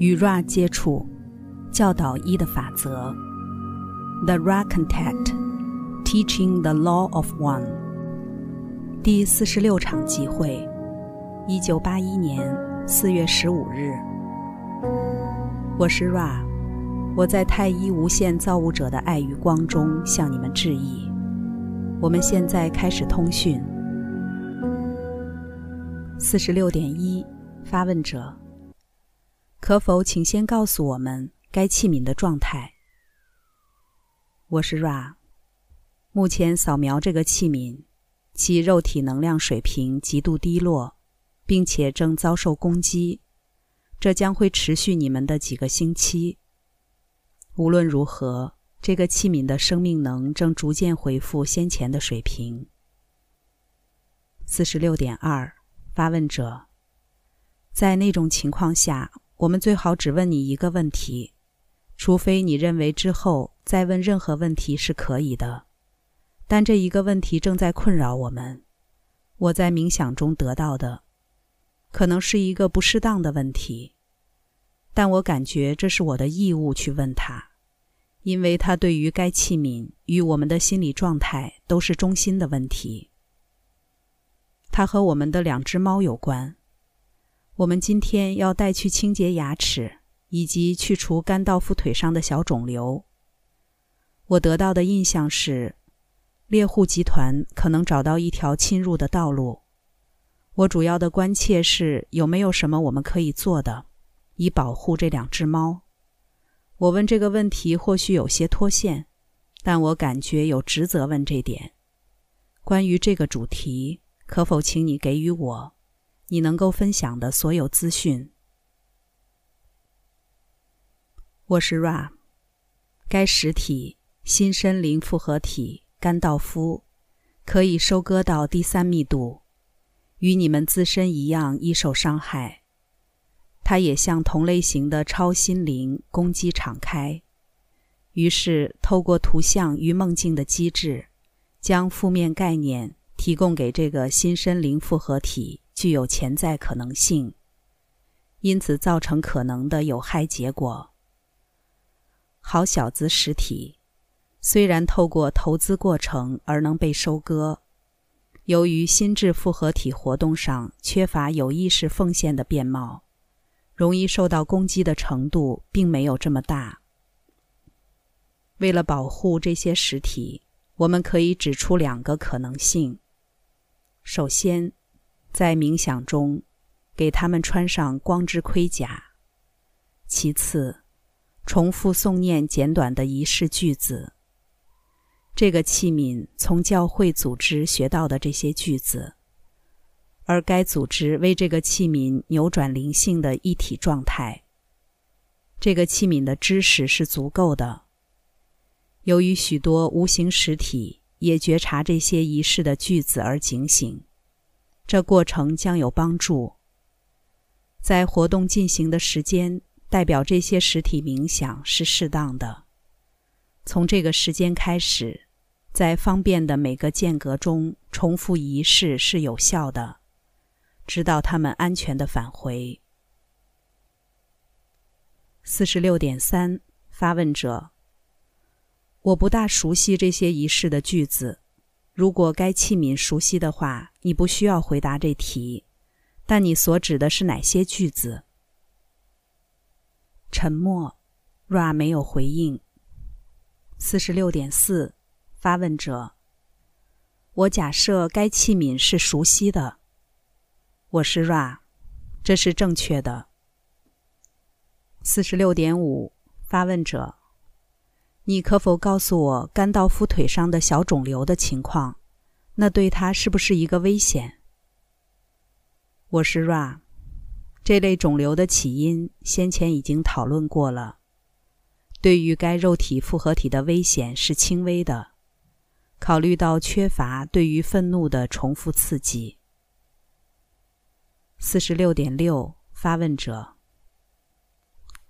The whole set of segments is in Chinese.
与 Ra 接触，教导一的法则。The Ra Contact, Teaching the Law of One。第四十六场集会，一九八一年四月十五日。我是 Ra，我在太一无限造物者的爱与光中向你们致意。我们现在开始通讯。四十六点一，发问者。可否请先告诉我们该器皿的状态？我是 Ra。目前扫描这个器皿，其肉体能量水平极度低落，并且正遭受攻击。这将会持续你们的几个星期。无论如何，这个器皿的生命能正逐渐恢复先前的水平。四十六点二，发问者。在那种情况下。我们最好只问你一个问题，除非你认为之后再问任何问题是可以的。但这一个问题正在困扰我们。我在冥想中得到的，可能是一个不适当的问题，但我感觉这是我的义务去问他，因为他对于该器皿与我们的心理状态都是中心的问题。它和我们的两只猫有关。我们今天要带去清洁牙齿，以及去除甘道夫腿上的小肿瘤。我得到的印象是，猎户集团可能找到一条侵入的道路。我主要的关切是有没有什么我们可以做的，以保护这两只猫。我问这个问题或许有些脱线，但我感觉有职责问这点。关于这个主题，可否请你给予我？你能够分享的所有资讯。我是 Ra，该实体新森灵复合体甘道夫可以收割到第三密度，与你们自身一样易受伤害。它也向同类型的超心灵攻击敞开，于是透过图像与梦境的机制，将负面概念提供给这个新森灵复合体。具有潜在可能性，因此造成可能的有害结果。好小子实体，虽然透过投资过程而能被收割，由于心智复合体活动上缺乏有意识奉献的面貌，容易受到攻击的程度并没有这么大。为了保护这些实体，我们可以指出两个可能性：首先，在冥想中，给他们穿上光之盔甲。其次，重复诵念简短的仪式句子。这个器皿从教会组织学到的这些句子，而该组织为这个器皿扭转灵性的一体状态。这个器皿的知识是足够的。由于许多无形实体也觉察这些仪式的句子而警醒。这过程将有帮助。在活动进行的时间，代表这些实体冥想是适当的。从这个时间开始，在方便的每个间隔中重复仪式是有效的，直到他们安全的返回。四十六点三，发问者：我不大熟悉这些仪式的句子。如果该器皿熟悉的话，你不需要回答这题。但你所指的是哪些句子？沉默。Ra 没有回应。四十六点四，发问者。我假设该器皿是熟悉的。我是 Ra，这是正确的。四十六点五，发问者。你可否告诉我甘道夫腿上的小肿瘤的情况？那对他是不是一个危险？我是 Ra，这类肿瘤的起因先前已经讨论过了。对于该肉体复合体的危险是轻微的，考虑到缺乏对于愤怒的重复刺激。四十六点六，发问者。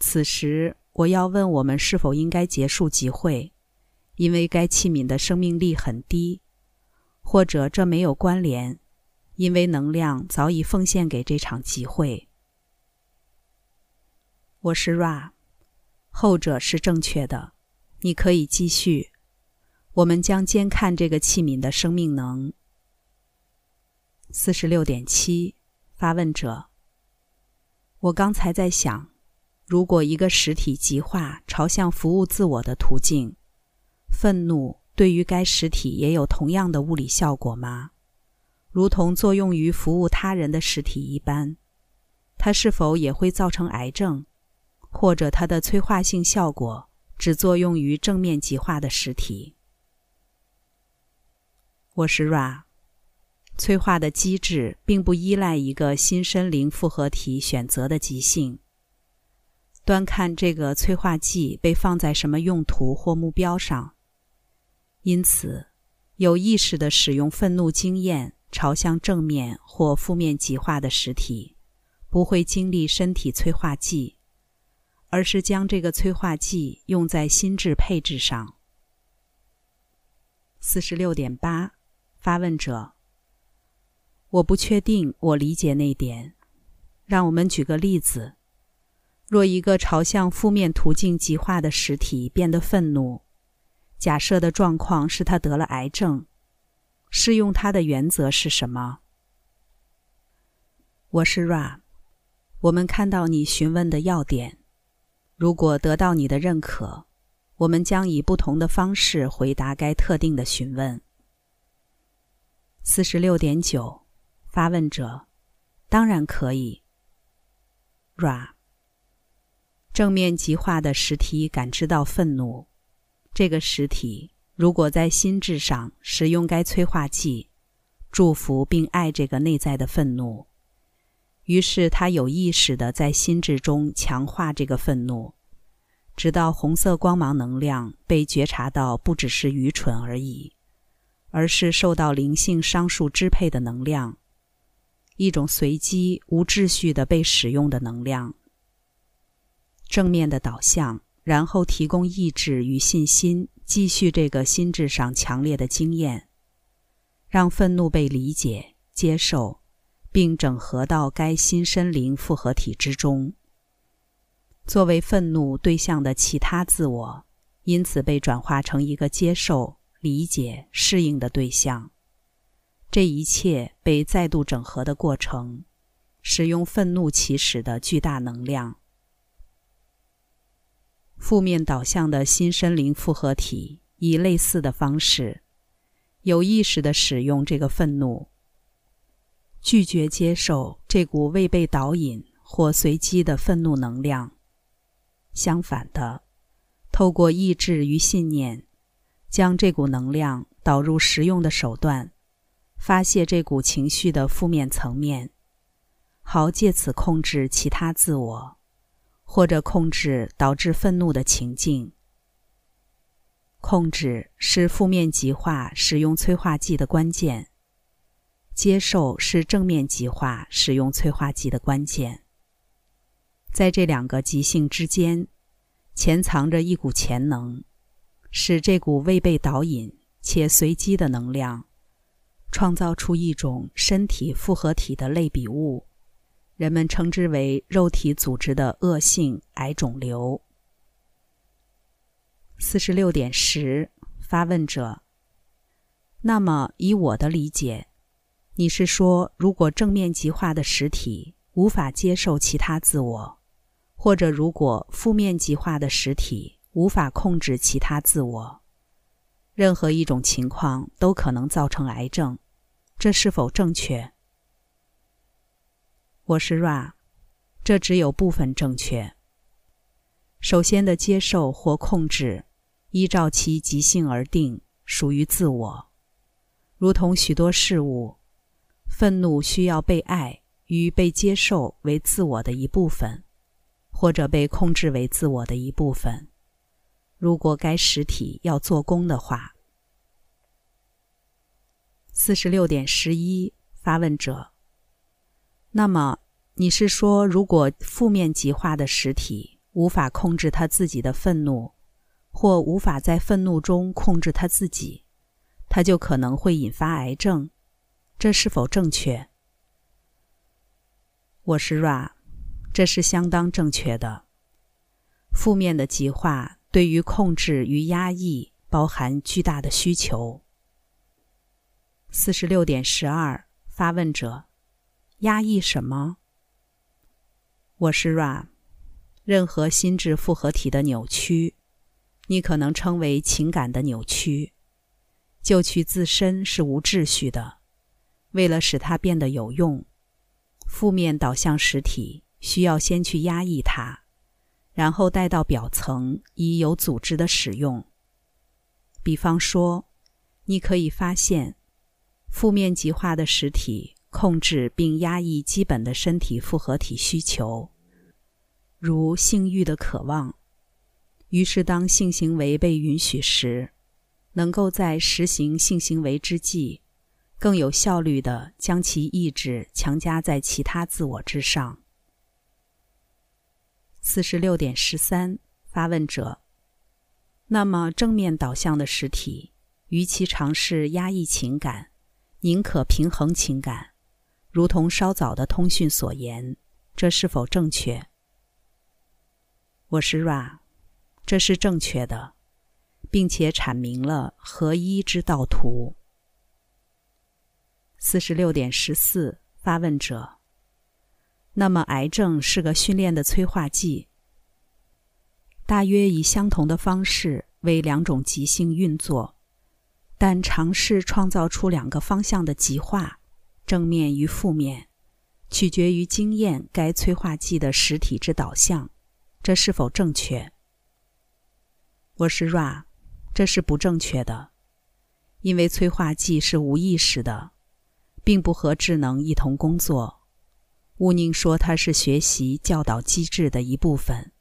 此时。我要问我们是否应该结束集会，因为该器皿的生命力很低，或者这没有关联，因为能量早已奉献给这场集会。我是 Ra，后者是正确的。你可以继续。我们将监看这个器皿的生命能。四十六点七，发问者。我刚才在想，如果一个实体极化朝向服务自我的途径，愤怒对于该实体也有同样的物理效果吗？如同作用于服务他人的实体一般，它是否也会造成癌症，或者它的催化性效果只作用于正面极化的实体？我是 Ra，催化的机制并不依赖一个新生灵复合体选择的极性。端看这个催化剂被放在什么用途或目标上。因此，有意识的使用愤怒经验朝向正面或负面极化的实体，不会经历身体催化剂，而是将这个催化剂用在心智配置上。四十六点八。发问者：我不确定我理解那点。让我们举个例子：若一个朝向负面途径极化的实体变得愤怒，假设的状况是他得了癌症，适用它的原则是什么？我是 Ra。我们看到你询问的要点。如果得到你的认可，我们将以不同的方式回答该特定的询问。四十六点九，发问者，当然可以。Ra，正面极化的实体感知到愤怒，这个实体如果在心智上使用该催化剂，祝福并爱这个内在的愤怒，于是他有意识的在心智中强化这个愤怒，直到红色光芒能量被觉察到不只是愚蠢而已。而是受到灵性商数支配的能量，一种随机无秩序的被使用的能量。正面的导向，然后提供意志与信心，继续这个心智上强烈的经验，让愤怒被理解、接受，并整合到该新身灵复合体之中，作为愤怒对象的其他自我，因此被转化成一个接受。理解、适应的对象，这一切被再度整合的过程，使用愤怒起始的巨大能量。负面导向的新生灵复合体以类似的方式，有意识的使用这个愤怒，拒绝接受这股未被导引或随机的愤怒能量。相反的，透过意志与信念。将这股能量导入实用的手段，发泄这股情绪的负面层面，好借此控制其他自我，或者控制导致愤怒的情境。控制是负面极化使用催化剂的关键，接受是正面极化使用催化剂的关键。在这两个极性之间，潜藏着一股潜能。使这股未被导引且随机的能量，创造出一种身体复合体的类比物，人们称之为肉体组织的恶性癌肿瘤。四十六点十，发问者。那么，以我的理解，你是说，如果正面极化的实体无法接受其他自我，或者如果负面极化的实体？无法控制其他自我，任何一种情况都可能造成癌症，这是否正确？我是 Ra，这只有部分正确。首先的接受或控制，依照其极性而定，属于自我。如同许多事物，愤怒需要被爱与被接受为自我的一部分，或者被控制为自我的一部分。如果该实体要做工的话，四十六点十一，发问者。那么你是说，如果负面极化的实体无法控制他自己的愤怒，或无法在愤怒中控制他自己，他就可能会引发癌症？这是否正确？我是 Ra，这是相当正确的。负面的极化对于控制与压抑包含巨大的需求。四十六点十二，发问者：压抑什么？我是 Ra。任何心智复合体的扭曲，你可能称为情感的扭曲。就去自身是无秩序的。为了使它变得有用，负面导向实体需要先去压抑它。然后带到表层，以有组织的使用。比方说，你可以发现，负面极化的实体控制并压抑基本的身体复合体需求，如性欲的渴望。于是，当性行为被允许时，能够在实行性行为之际，更有效率地将其意志强加在其他自我之上。四十六点十三，发问者。那么，正面导向的实体，与其尝试压抑情感，宁可平衡情感，如同稍早的通讯所言，这是否正确？我是 Ra，这是正确的，并且阐明了合一之道图。四十六点十四，发问者。那么，癌症是个训练的催化剂，大约以相同的方式为两种极性运作，但尝试创造出两个方向的极化，正面与负面，取决于经验该催化剂的实体之导向，这是否正确？我是 Ra，这是不正确的，因为催化剂是无意识的，并不和智能一同工作。乌宁说：“它是学习教导机制的一部分，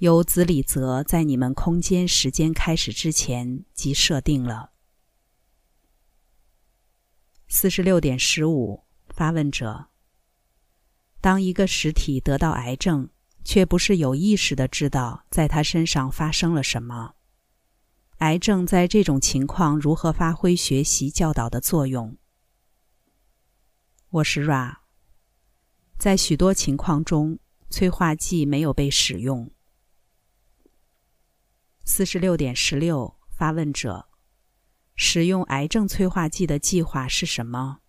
由子李泽在你们空间时间开始之前即设定了。”四十六点十五，发问者：当一个实体得到癌症，却不是有意识的知道在他身上发生了什么，癌症在这种情况如何发挥学习教导的作用？我是 Ra。在许多情况中，催化剂没有被使用。四十六点十六，发问者：使用癌症催化剂的计划是什么？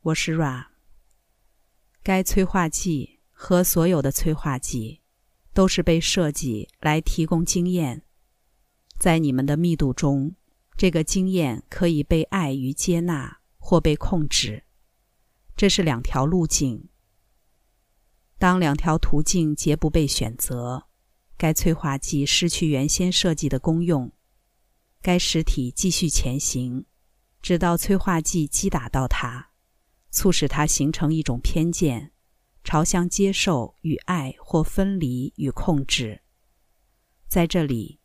我是 Ra。该催化剂和所有的催化剂都是被设计来提供经验，在你们的密度中，这个经验可以被爱与接纳，或被控制。这是两条路径。当两条途径皆不被选择，该催化剂失去原先设计的功用。该实体继续前行，直到催化剂击打到它，促使它形成一种偏见，朝向接受与爱或分离与控制。在这里，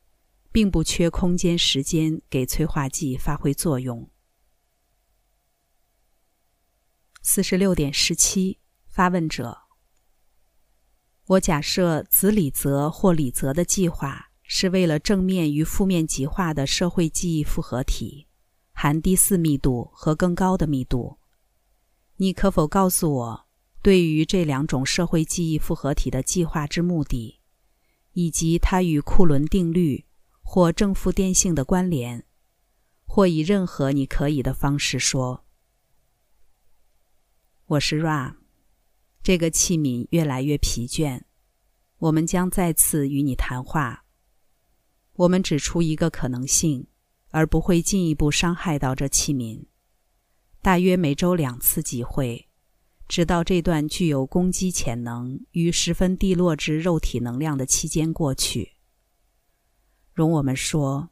并不缺空间时间给催化剂发挥作用。四十六点十七，发问者。我假设子李泽或李泽的计划是为了正面与负面极化的社会记忆复合体，含第四密度和更高的密度。你可否告诉我，对于这两种社会记忆复合体的计划之目的，以及它与库伦定律或正负电性的关联，或以任何你可以的方式说？我是 Ra，这个器皿越来越疲倦。我们将再次与你谈话。我们指出一个可能性，而不会进一步伤害到这器皿。大约每周两次集会，直到这段具有攻击潜能与十分低落之肉体能量的期间过去。容我们说，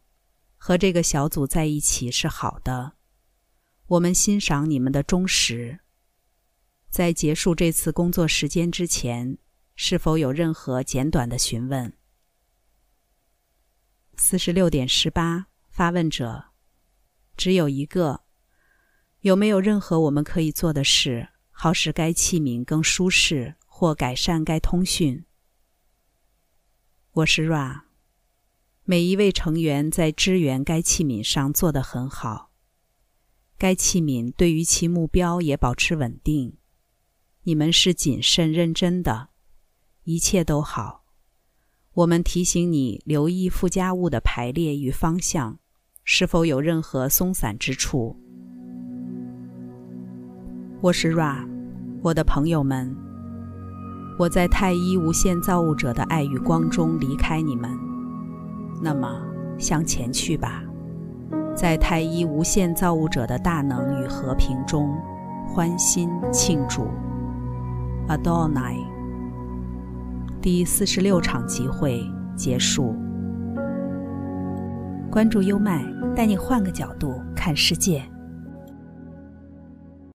和这个小组在一起是好的。我们欣赏你们的忠实。在结束这次工作时间之前，是否有任何简短的询问？四十六点十八，发问者只有一个。有没有任何我们可以做的事，好使该器皿更舒适或改善该通讯？我是 Ra。每一位成员在支援该器皿上做得很好。该器皿对于其目标也保持稳定。你们是谨慎认真的，一切都好，我们提醒你留意附加物的排列与方向，是否有任何松散之处。我是 Ra，我的朋友们，我在太一无限造物者的爱与光中离开你们，那么向前去吧，在太一无限造物者的大能与和平中欢欣庆祝。Adonai。第四十六场集会结束。关注优麦，带你换个角度看世界。